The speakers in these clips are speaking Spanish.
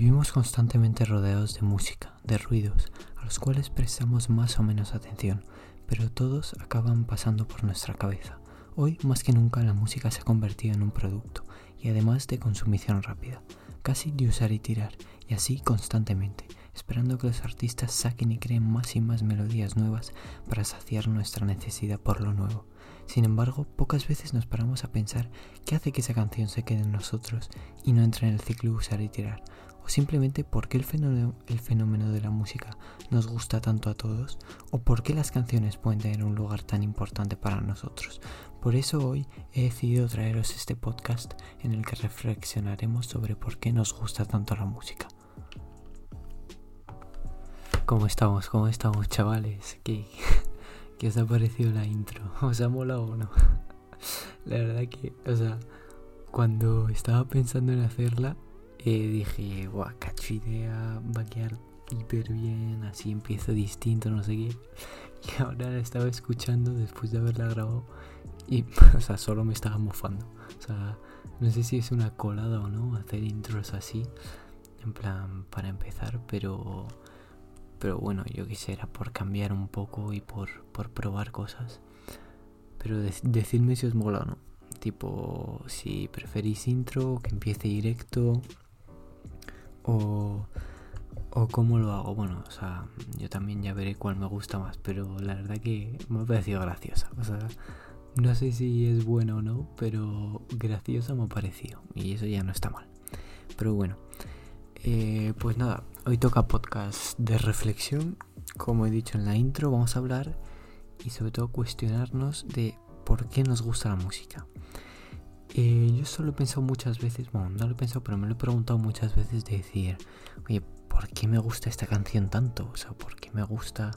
Vivimos constantemente rodeados de música, de ruidos, a los cuales prestamos más o menos atención, pero todos acaban pasando por nuestra cabeza. Hoy más que nunca la música se ha convertido en un producto y además de consumición rápida, casi de usar y tirar, y así constantemente, esperando que los artistas saquen y creen más y más melodías nuevas para saciar nuestra necesidad por lo nuevo. Sin embargo, pocas veces nos paramos a pensar qué hace que esa canción se quede en nosotros y no entre en el ciclo usar y tirar, o simplemente por qué el fenómeno, el fenómeno de la música nos gusta tanto a todos, o por qué las canciones pueden tener un lugar tan importante para nosotros. Por eso hoy he decidido traeros este podcast en el que reflexionaremos sobre por qué nos gusta tanto la música. ¿Cómo estamos? ¿Cómo estamos, chavales? ¿Qué, qué os ha parecido la intro? ¿Os ha molado o no? La verdad que, o sea, cuando estaba pensando en hacerla, eh, dije, guau, cacho idea, va a quedar hiper bien, así empiezo distinto, no sé qué. Y ahora la estaba escuchando después de haberla grabado y, o sea, solo me estaba mofando. O sea, no sé si es una colada o no hacer intros así, en plan, para empezar, pero... Pero bueno, yo quisiera por cambiar un poco y por, por probar cosas. Pero decidme si os mola o no. Tipo, si preferís intro, que empiece directo, o, o cómo lo hago. Bueno, o sea, yo también ya veré cuál me gusta más, pero la verdad que me ha parecido graciosa. O sea, no sé si es bueno o no, pero graciosa me ha parecido y eso ya no está mal. Pero bueno, eh, pues nada, hoy toca podcast de reflexión. Como he dicho en la intro, vamos a hablar y sobre todo cuestionarnos de por qué nos gusta la música. Eh, yo solo he pensado muchas veces, bueno, no lo he pensado, pero me lo he preguntado muchas veces de decir, oye, ¿por qué me gusta esta canción tanto? O sea, ¿por qué me gusta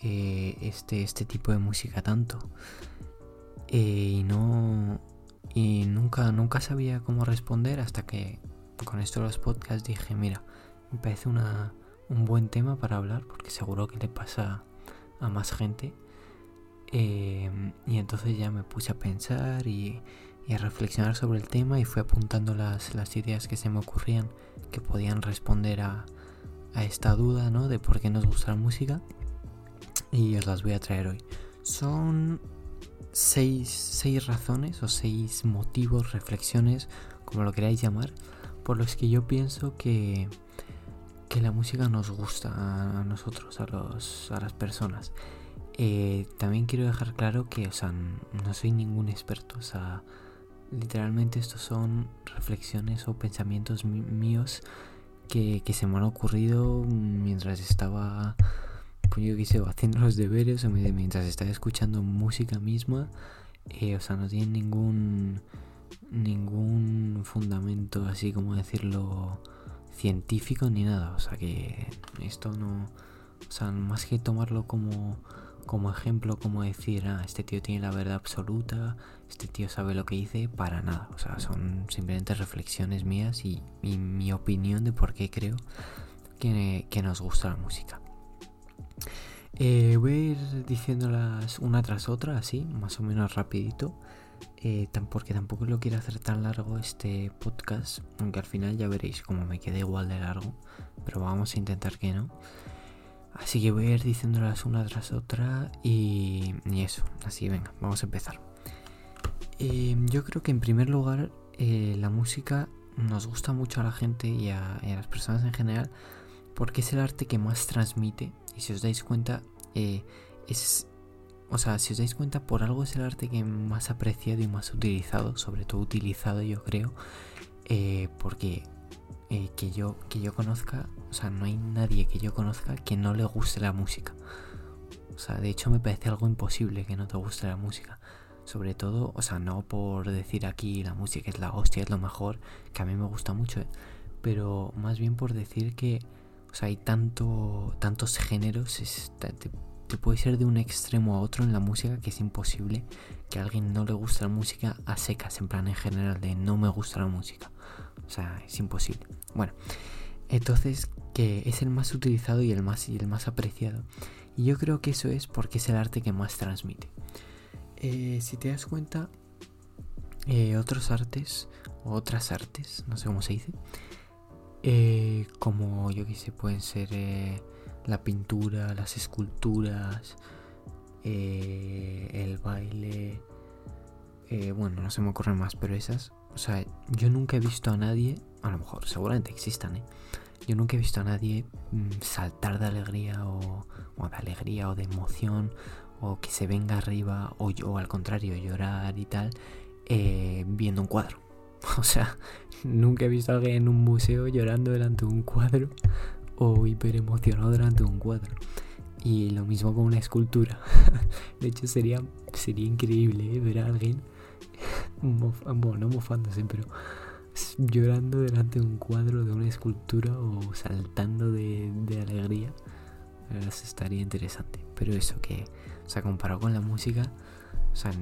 eh, este, este tipo de música tanto? Eh, y no. Y nunca, nunca sabía cómo responder hasta que con esto de los podcasts dije, mira, me parece una, un buen tema para hablar, porque seguro que le pasa a más gente. y entonces ya me puse a pensar y y a reflexionar sobre el tema y fui apuntando las, las ideas que se me ocurrían que podían responder a, a esta duda ¿no? de por qué nos gusta la música y os las voy a traer hoy. Son seis, seis razones o seis motivos, reflexiones, como lo queráis llamar, por los que yo pienso que, que la música nos gusta a nosotros, a, los, a las personas. Eh, también quiero dejar claro que, o sea, no soy ningún experto, o sea, Literalmente estos son reflexiones o pensamientos míos que, se me han ocurrido mientras estaba, pues yo haciendo los deberes o mientras estaba escuchando música misma. Eh, o sea, no tienen ningún, ningún fundamento así como decirlo científico ni nada. O sea que esto no, o sea, más que tomarlo como como ejemplo, como decir, ah, este tío tiene la verdad absoluta, este tío sabe lo que dice, para nada. O sea, son simplemente reflexiones mías y, mi opinión de por qué creo que, nos gusta la música. Eh, voy a ir diciéndolas una tras otra, así, más o menos rapidito. Eh, porque tampoco lo quiero hacer tan largo este podcast, aunque al final ya veréis como me queda igual de largo, pero vamos a intentar que no. Así que voy a ir diciéndolas una tras otra y, eso. Así, venga, vamos a empezar. Eh, yo creo que en primer lugar eh, la música nos gusta mucho a la gente y a, las personas en general porque es el arte que más transmite. Y si os dais cuenta, eh, es... O sea, si os dais cuenta, por algo es el arte que más apreciado y más utilizado, sobre todo utilizado yo creo, porque eh, que, yo, que yo conozca, o sea, no hay nadie que yo conozca que no le guste la música. O sea, de hecho me parece algo imposible que no te guste la música. Sobre todo, o sea, no por decir aquí la música es la hostia, es lo mejor, que a mí me gusta mucho, ¿eh? pero más bien por decir que, o sea, hay tanto, tantos géneros, te, te puede ser de un extremo a otro en la música que es imposible que a alguien no le guste la música a secas, en plan en general, de no me gusta la música. O sea, es imposible. Bueno, entonces que es el más utilizado y el más, y el más apreciado. Y yo creo que eso es porque es el arte que más transmite. Eh, si te das cuenta, eh, otros artes, o otras artes, no sé cómo se dice, eh, como yo que sé, pueden ser eh, la pintura, las esculturas, el baile, bueno, no se me ocurren más, pero esas, o sea, yo nunca he visto a nadie, a lo mejor, seguramente existan. Yo nunca he visto a nadie mm, saltar de alegría o, de alegría o de emoción o que se venga arriba o, al contrario llorar y tal viendo un cuadro. O sea, nunca he visto a alguien en un museo llorando delante de un cuadro o hiper emocionado delante de un cuadro. Y lo mismo con una escultura. De hecho, sería, sería increíble ¿eh? ver a alguien, bueno, no mofándose, pero llorando delante de un cuadro de una escultura o saltando de alegría. Eso estaría interesante. Pero eso que, o sea, comparado con la música, o sea,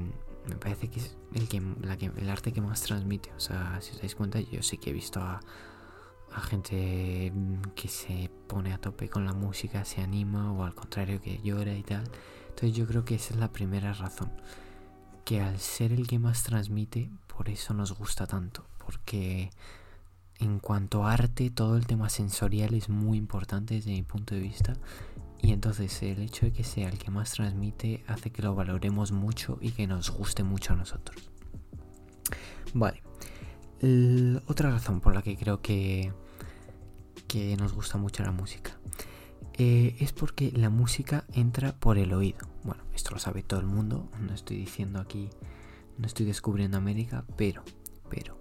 me parece que es el, que, la que, el arte que más transmite. O sea, si os dais cuenta, yo sí que he visto a, a gente que se pone a tope con la música, se anima o al contrario que llora y tal. Entonces yo creo que esa es la primera razón. Que al ser el que más transmite, por eso nos gusta tanto. Porque en cuanto a arte, todo el tema sensorial es muy importante desde mi punto de vista. Y entonces el hecho de que sea el que más transmite hace que lo valoremos mucho y que nos guste mucho a nosotros. Vale. otra razón por la que creo que, que nos gusta mucho la música eh, es porque la música entra por el oído. Bueno, esto lo sabe todo el mundo. No estoy diciendo aquí, no estoy descubriendo América, pero, pero,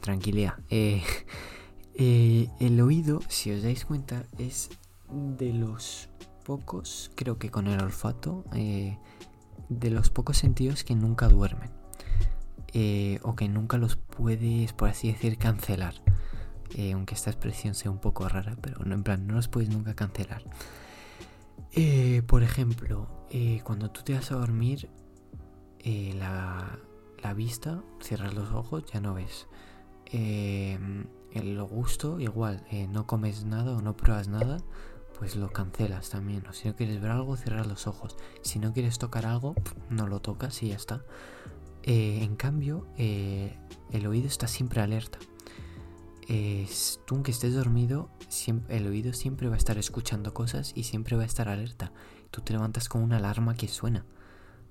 tranquilidad. Eh, eh, el oído, si os dais cuenta, es de los pocos, creo que con el olfato, eh, de los pocos sentidos que nunca duermen. Eh, o que nunca los puedes, por así decir, cancelar. Aunque esta expresión sea un poco rara, pero no, en plan, no los puedes nunca cancelar. por ejemplo, cuando tú te vas a dormir, la, la, vista, cierras los ojos, ya no ves. el gusto, igual, no comes nada o no pruebas nada, pues lo cancelas también. O si no quieres ver algo, cierras los ojos. Si no quieres tocar algo, no lo tocas y ya está. Eh, en cambio, eh, el oído está siempre alerta. tú aunque estés dormido, el oído siempre va a estar escuchando cosas y siempre va a estar alerta. Tú te levantas con una alarma que suena.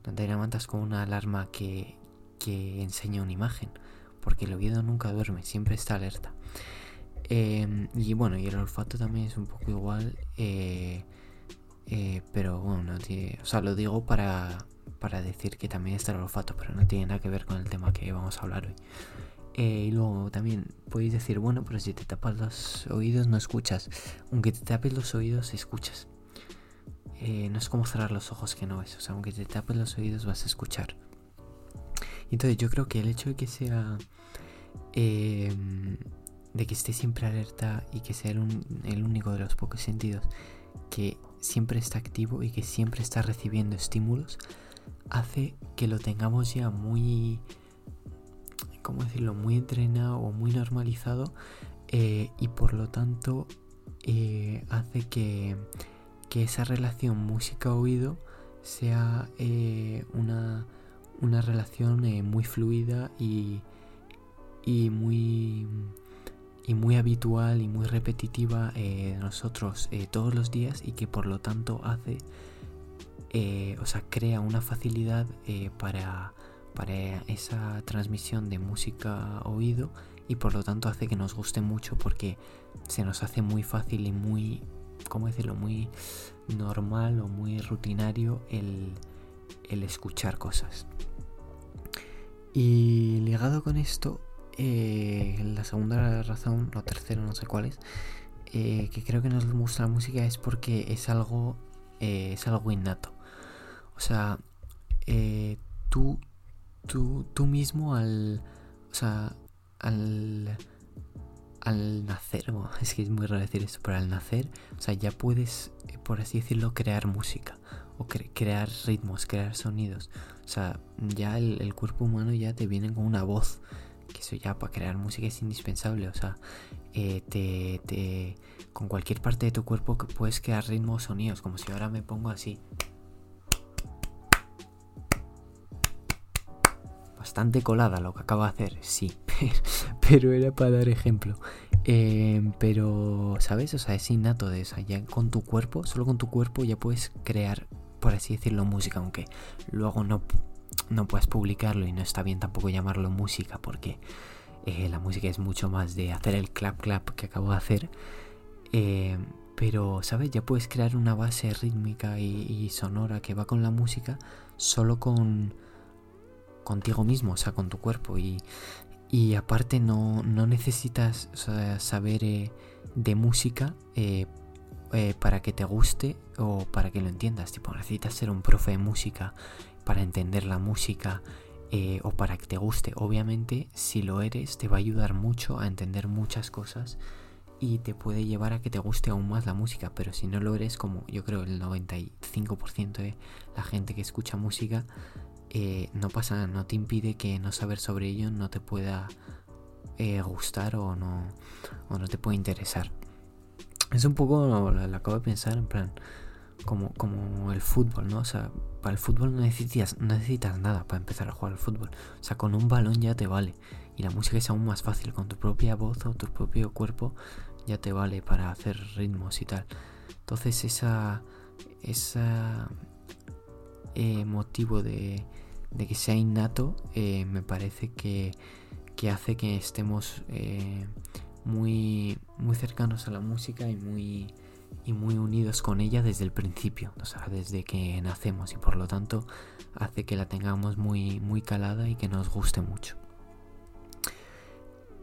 No te levantas con una alarma que, que enseña una imagen. Porque el oído nunca duerme, siempre está alerta. Em, y bueno, y el olfato también es un poco igual. Eh, eh, pero bueno, o sea, lo digo para, para decir que también está el olfato, pero no tiene nada que ver con el tema que vamos a hablar hoy. Eh, y luego también podéis decir, bueno, pero si te tapas los oídos no escuchas. Aunque te tapes los oídos, escuchas. no es como cerrar los ojos que no ves. O sea, aunque te tapes los oídos vas a escuchar. Entonces yo creo que el hecho de que sea... Eh, de que esté siempre alerta y que sea el, único de los pocos sentidos que siempre está activo y que siempre está recibiendo estímulos, hace que lo tengamos ya muy, ¿cómo decirlo?, muy entrenado o muy normalizado eh, y por lo tanto eh, hace que, esa relación música-oído sea eh, una, una, relación muy fluida y, y muy y muy habitual y muy repetitiva eh, nosotros eh, todos los días y que por lo tanto hace, eh, o sea, crea una facilidad para, para esa transmisión de música oído y por lo tanto hace que nos guste mucho porque se nos hace muy fácil y muy, ¿cómo decirlo?, muy normal o muy rutinario el, el escuchar cosas. Y ligado con esto, eh, la segunda razón, o tercera, no sé cuál es, eh, que creo que nos gusta la música es porque es algo, eh, es algo innato. O sea, tú, tú, tú mismo al, o sea, al, al nacer, es que es muy raro decir esto, pero al nacer, o sea, ya puedes, por así decirlo, crear música o crear ritmos, crear sonidos. O sea, ya el, cuerpo humano ya te viene con una voz que eso ya para crear música es indispensable, o sea, eh, te, te, con cualquier parte de tu cuerpo puedes crear ritmos, sonidos, como si ahora me pongo así. Bastante colada lo que acabo de hacer, sí, pero, era para dar ejemplo. Eh, pero, ¿sabes? O sea, es innato de eso. Ya con tu cuerpo, solo con tu cuerpo ya puedes crear, por así decirlo, música. Aunque luego no, no puedes publicarlo y no está bien tampoco llamarlo música porque eh, la música es mucho más de hacer el clap clap que acabo de hacer. Eh, pero, ¿sabes? Ya puedes crear una base rítmica y, sonora que va con la música solo con contigo mismo, o sea, con tu cuerpo. Y, y aparte no, no necesitas saber eh, de música eh, eh, para que te guste o para que lo entiendas. Tipo, necesitas ser un profe de música para entender la música o para que te guste. Obviamente, si lo eres, te va a ayudar mucho a entender muchas cosas y te puede llevar a que te guste aún más la música, pero si no lo eres, como yo creo el 95% de la gente que escucha música, eh, no pasa no te impide que no saber sobre ello no te pueda eh, gustar o no, o no te pueda interesar. Es un poco, lo, acabo de pensar, en plan, como, como el fútbol, ¿no? O sea, para el fútbol no necesitas, no necesitas nada para empezar a jugar al fútbol. O sea, con un balón ya te vale. Y la música es aún más fácil, con tu propia voz o tu propio cuerpo ya te vale para hacer ritmos y tal. Entonces esa, esa eh, motivo de, de, que sea innato eh, me parece que, que, hace que estemos eh, muy, muy cercanos a la música y muy, y muy unidos con ella desde el principio, o sea, desde que nacemos y por lo tanto hace que la tengamos muy, muy calada y que nos guste mucho.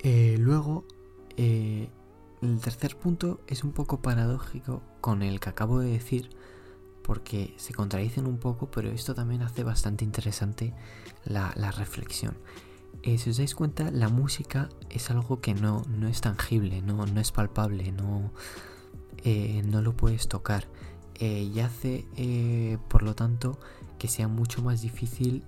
luego, el tercer punto es un poco paradójico con el que acabo de decir, porque se contradicen un poco, pero esto también hace bastante interesante la, reflexión. Eh, si os dais cuenta, la música es algo que no, no es tangible, no, no es palpable, no, eh, no lo puedes tocar. Eh, y hace, por lo tanto, que sea mucho más difícil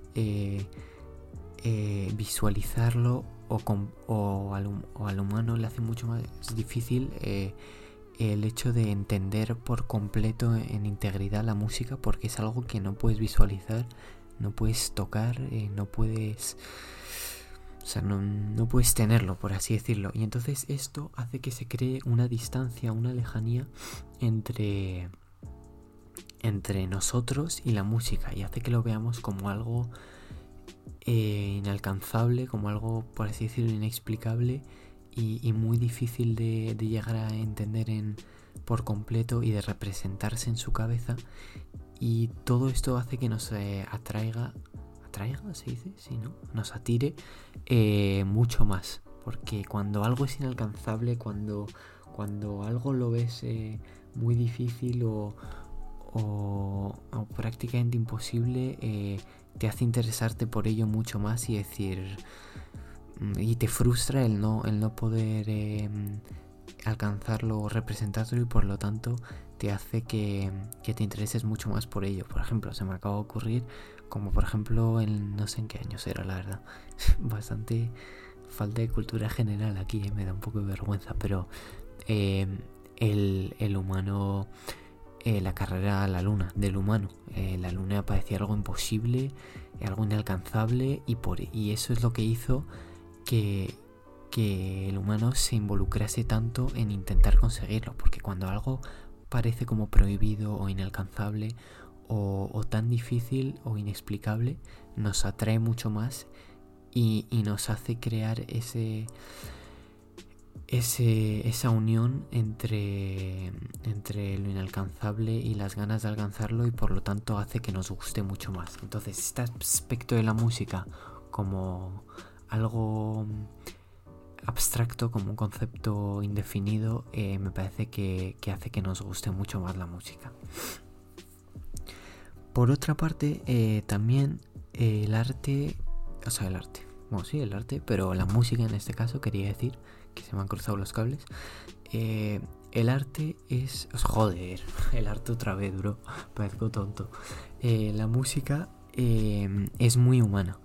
visualizarlo o, al, humano le hace mucho más difícil el hecho de entender por completo en integridad la música porque es algo que no puedes visualizar, no puedes tocar, no puedes... O sea, no, no, puedes tenerlo, por así decirlo. Y entonces esto hace que se cree una distancia, una lejanía entre, entre nosotros y la música. Y hace que lo veamos como algo eh, inalcanzable, como algo, por así decirlo, inexplicable y, muy difícil de, llegar a entender en, por completo y de representarse en su cabeza. Y todo esto hace que nos eh, atraiga, atraiga, se dice, sí, ¿no? Nos atire eh, mucho más. Porque cuando algo es inalcanzable, cuando, cuando algo lo ves muy difícil o, prácticamente imposible, te hace interesarte por ello mucho más y decir mm, y te frustra el no el no poder em, alcanzarlo o representarlo y por lo tanto te hace que, te intereses mucho más por ello por ejemplo se me acaba de ocurrir como por ejemplo en no sé en qué años era la verdad bastante falta de cultura general aquí eh, me da un poco de vergüenza pero em, el, el humano eh, la carrera a la luna del humano. Eh, la luna parecía algo imposible, algo inalcanzable y, por, y eso es lo que hizo que, que el humano se involucrase tanto en intentar conseguirlo. Porque cuando algo parece como prohibido o inalcanzable o, tan difícil o inexplicable, nos atrae mucho más y, y nos hace crear ese ese, esa unión entre, entre lo inalcanzable y las ganas de alcanzarlo y por lo tanto hace que nos guste mucho más. Entonces este aspecto de la música como algo abstracto, como un concepto indefinido, eh, me parece que, hace que nos guste mucho más la música. Por otra parte, eh, también el arte, o sea, el arte, bueno, sí, el arte, pero la música en este caso quería decir que se me han cruzado los cables. Eh, el arte es. Joder, el arte otra vez, bro. Parezco tonto. Eh, la música eh, es muy humana.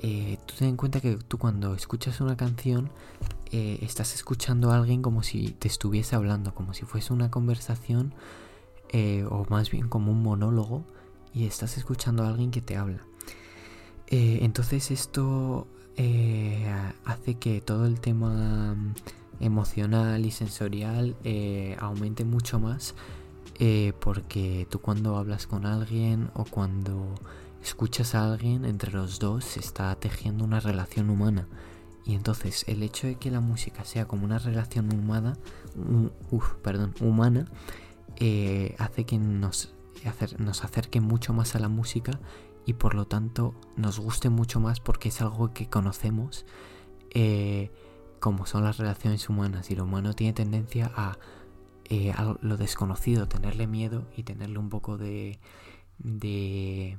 Tú ten en cuenta que tú cuando escuchas una canción estás escuchando a alguien como si te estuviese hablando, como si fuese una conversación o más bien como un monólogo y estás escuchando a alguien que te habla. entonces esto eh, hace que todo el tema emocional y sensorial eh, aumente mucho más eh, porque tú cuando hablas con alguien o cuando escuchas a alguien entre los dos se está tejiendo una relación humana y entonces el hecho de que la música sea como una relación humana perdón, humana eh, hace que nos, nos acerque mucho más a la música y por lo tanto nos guste mucho más porque es algo que conocemos eh, como son las relaciones humanas. Y lo humano tiene tendencia a, eh, lo desconocido, tenerle miedo y tenerle un poco de, de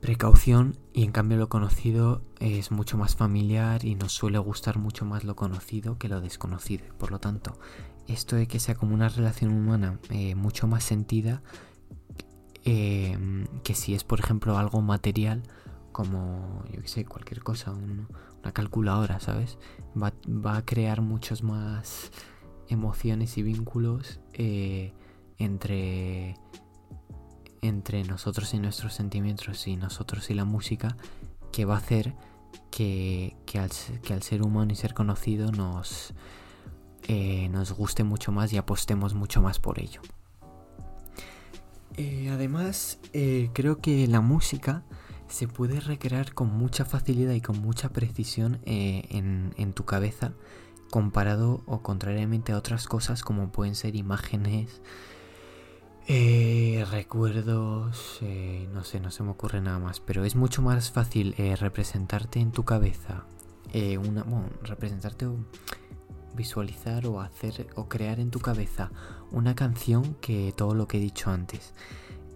precaución y en cambio lo conocido es mucho más familiar y nos suele gustar mucho más lo conocido que lo desconocido. Por lo tanto, esto de que sea como una relación humana eh, mucho más sentida Em, que si es, por ejemplo, algo material, como, yo que sé, cualquier cosa, una calculadora, ¿sabes? Va, a crear muchos más emociones y vínculos eh, entre, entre nosotros y nuestros sentimientos y nosotros y la música, que va a hacer que, que, al, ser humano y ser conocido nos, eh, nos guste mucho más y apostemos mucho más por ello. Eh, además, eh, creo que la música se puede recrear con mucha facilidad y con mucha precisión eh, en, tu cabeza comparado o contrariamente a otras cosas como pueden ser imágenes, recuerdos, no sé, no se me ocurre nada más, pero es mucho más fácil representarte en tu cabeza, una, bueno, representarte visualizar o hacer o crear en tu cabeza una canción que todo lo que he dicho antes.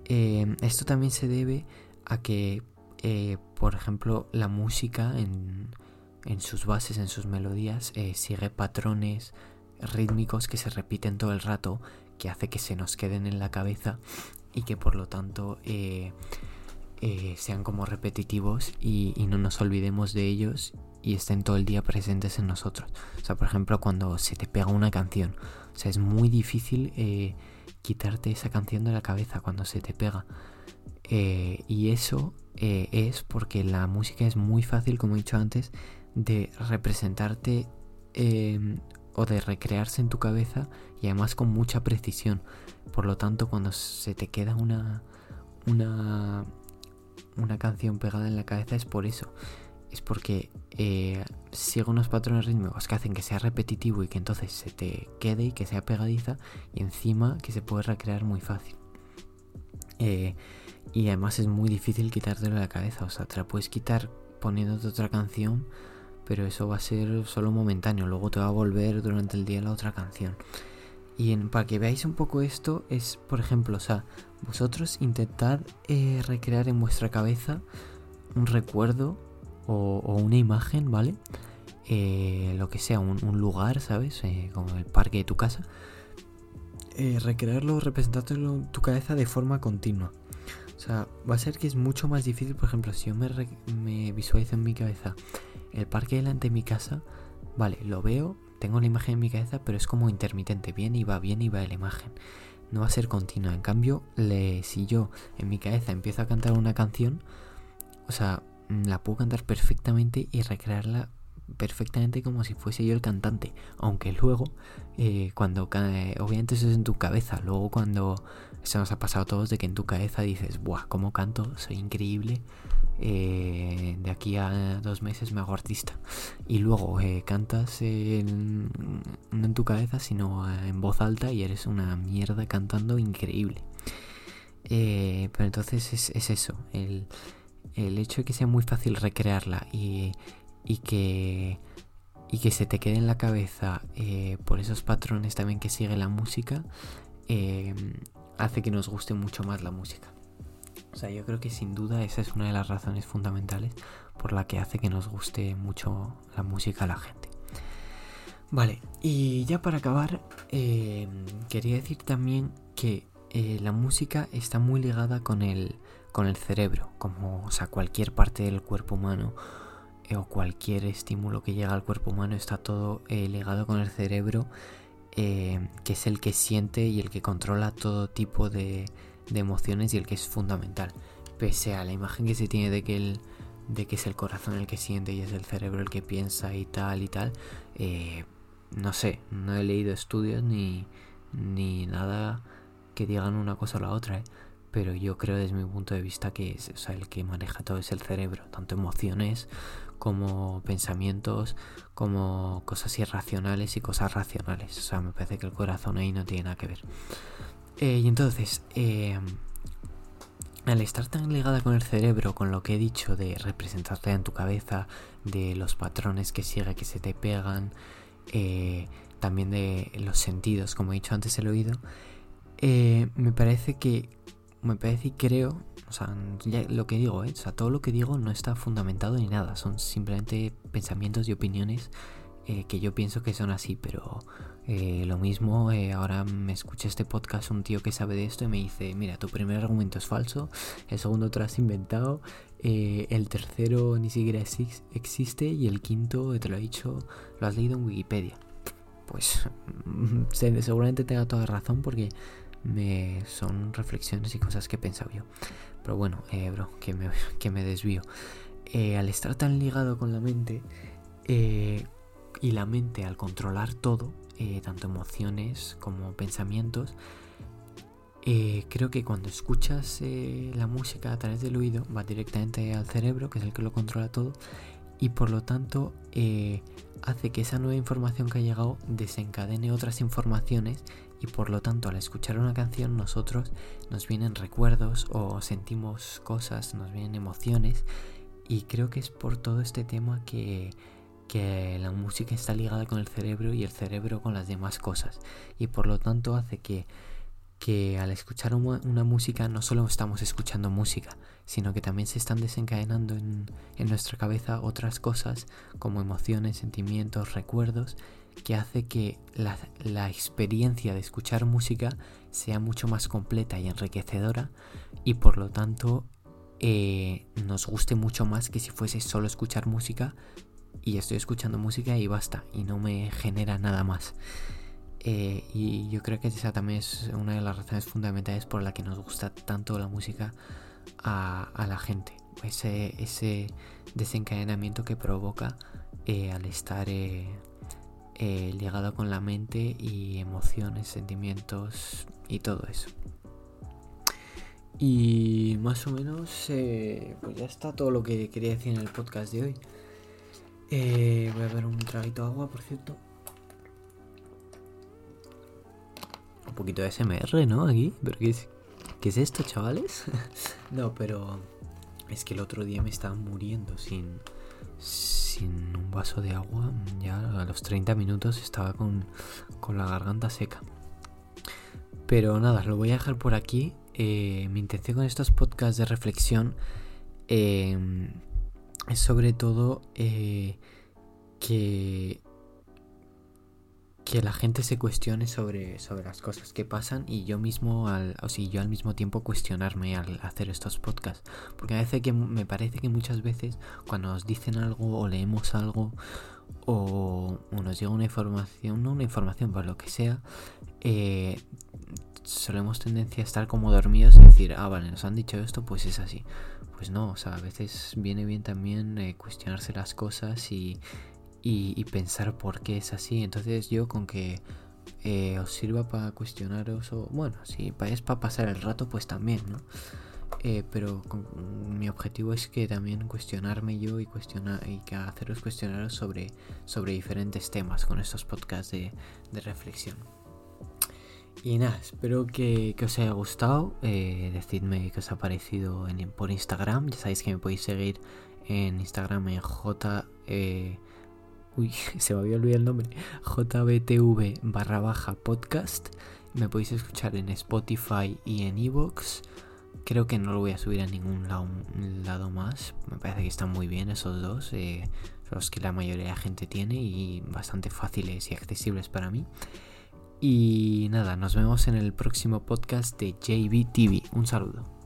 Eh, esto también se debe a que, eh, por ejemplo, la música en, en, sus bases, en sus melodías, eh, sigue patrones rítmicos que se repiten todo el rato, que hace que se nos queden en la cabeza y que por lo tanto sean como repetitivos y, no nos olvidemos de ellos y estén todo el día presentes en nosotros. O sea, por ejemplo, cuando se te pega una canción. O sea, es muy difícil eh, quitarte esa canción de la cabeza cuando se te pega. Eh, y eso eh, es porque la música es muy fácil, como he dicho antes, de representarte em, o de recrearse en tu cabeza y además con mucha precisión. Por lo tanto, cuando se te queda una, una, una canción pegada en la cabeza es por eso es porque eh, sigue unos patrones rítmicos que hacen que sea repetitivo y que entonces se te quede y que sea pegadiza y encima que se puede recrear muy fácil. Eh, y además es muy difícil quitártelo de la cabeza, o sea, te la puedes quitar poniéndote otra canción, pero eso va a ser solo momentáneo, luego te va a volver durante el día la otra canción. Y para que veáis un poco esto, es, por ejemplo, o sea, vosotros intentad eh, recrear en vuestra cabeza un recuerdo o, una imagen, ¿vale? Eh, lo que sea, un, lugar, ¿sabes? Eh, como el parque de tu casa. Recrearlo, representártelo en tu cabeza de forma continua. O sea, va a ser que es mucho más difícil, por ejemplo, si yo me, me visualizo en mi cabeza el parque delante de mi casa, vale, lo veo, tengo la imagen en mi cabeza, pero es como intermitente, viene y va, viene y va la imagen. No va a ser continua. En cambio, le, si yo en mi cabeza empiezo a cantar una canción, o sea, Mm, la puedo cantar perfectamente y recrearla perfectamente como si fuese yo el cantante. Aunque luego, eh, cuando obviamente eso es en tu cabeza, luego cuando eso nos ha pasado a todos de que en tu cabeza dices, ¡buah! ¿Cómo canto? Soy increíble. Eh, de aquí a dos meses me hago artista. Y luego eh, cantas no en tu cabeza, sino en voz alta y eres una mierda cantando increíble. pero entonces es, es eso, el el hecho de que sea muy fácil recrearla y, que, y que se te quede en la cabeza eh, por esos patrones también que sigue la música, eh, hace que nos guste mucho más la música. O sea, yo creo que sin duda esa es una de las razones fundamentales por la que hace que nos guste mucho la música a la gente. Vale, y ya para acabar, eh, quería decir también que la música está muy ligada con el, con el cerebro, como o sea, cualquier parte del cuerpo humano o cualquier estímulo que llega al cuerpo humano está todo eh, ligado con el cerebro, eh, que es el que siente y el que controla todo tipo de, emociones y el que es fundamental. Pese a la imagen que se tiene de que, el, de que es el corazón el que siente y es el cerebro el que piensa y tal y tal, no sé, no he leído estudios ni, ni nada que digan una cosa o la otra, ¿eh? pero yo creo desde mi punto de vista que es, el que maneja todo es el cerebro, tanto emociones como pensamientos, como cosas irracionales y cosas racionales. O sea, me parece que el corazón ahí no tiene nada que ver. Eh, y entonces, eh, al estar tan ligada con el cerebro, con lo que he dicho de representarte en tu cabeza, de los patrones que sigue, que se te pegan, eh, también de los sentidos, como he dicho antes, el oído, me parece que, me parece y creo o sea, lo que digo, ¿eh? o sea, todo lo que digo no está fundamentado ni nada, son simplemente pensamientos y opiniones eh, que yo pienso que son así, pero eh, lo mismo, eh, ahora me escucha este podcast un tío que sabe de esto y me dice, mira, tu primer argumento es falso, el segundo te lo has inventado, el tercero ni siquiera existe y el quinto, te lo he dicho, lo has leído en Wikipedia. Pues seguramente tenga toda razón porque me son reflexiones y cosas que he pensado yo. Pero bueno, eh, bro, que me, que me desvío. Eh, al estar tan ligado con la mente eh, y la mente al controlar todo, tanto emociones como pensamientos, creo que cuando escuchas la música a través del oído va directamente al cerebro, que es el que lo controla todo, y por lo tanto hace que esa nueva información que ha llegado desencadene otras informaciones y por lo tanto al escuchar una canción nosotros nos vienen recuerdos o sentimos cosas, nos vienen emociones y creo que es por todo este tema que, que la música está ligada con el cerebro y el cerebro con las demás cosas y por lo tanto hace que que al escuchar una música no solo estamos escuchando música, sino que también se están desencadenando en, en, nuestra cabeza otras cosas como emociones, sentimientos, recuerdos que hace que la, experiencia de escuchar música sea mucho más completa y enriquecedora y por lo tanto eh, nos guste mucho más que si fuese solo escuchar música y estoy escuchando música y basta y no me genera nada más. Eh, y yo creo que esa también es una de las razones fundamentales por la que nos gusta tanto la música a, la gente. Ese, ese desencadenamiento que provoca eh, al estar eh, ligado con la mente y emociones, sentimientos y todo eso. Y más o menos, eh, pues ya está todo lo que quería decir en el podcast de hoy. Eh, voy a ver un traguito de agua, por cierto. Un poquito de SMR, ¿no? Aquí. ¿Pero qué es, qué es esto, chavales? no, pero es que el otro día me estaba muriendo sin sin un vaso de agua, ya a los 30 minutos estaba con, la garganta seca. Pero nada, lo voy a dejar por aquí. Eh, mi intención con estos podcasts de reflexión eh, es sobre todo eh, que que la gente se cuestione sobre, sobre las cosas que pasan y yo mismo al, o yo al mismo tiempo cuestionarme al hacer estos podcasts. Porque a veces que me parece que muchas veces cuando nos dicen algo o leemos algo o, nos llega una información no una información para lo que sea eh, solemos tendencia a estar como dormidos y decir ah vale nos han dicho esto pues es así pues no o sea a veces viene bien también eh, cuestionarse las cosas y y, pensar por qué es así. Entonces yo con que eh, os sirva para cuestionaros o bueno, si es para pasar el rato pues también, ¿no? Eh, pero mi objetivo es que también cuestionarme yo y cuestionar y que haceros cuestionaros sobre, sobre diferentes temas con estos podcasts de, reflexión. Y nada, espero que, os haya gustado. Eh, decidme qué os ha parecido por Instagram. Ya sabéis que me podéis seguir en Instagram en J. Uy, se me había olvidado el nombre. JBTV barra baja podcast. Me podéis escuchar en Spotify y en Evox. Creo que no lo voy a subir a ningún lado, más. Me parece que están muy bien esos dos. Eh, los que la mayoría de la gente tiene y bastante fáciles y accesibles para mí. Y nada, nos vemos en el próximo podcast de JBTV. Un saludo.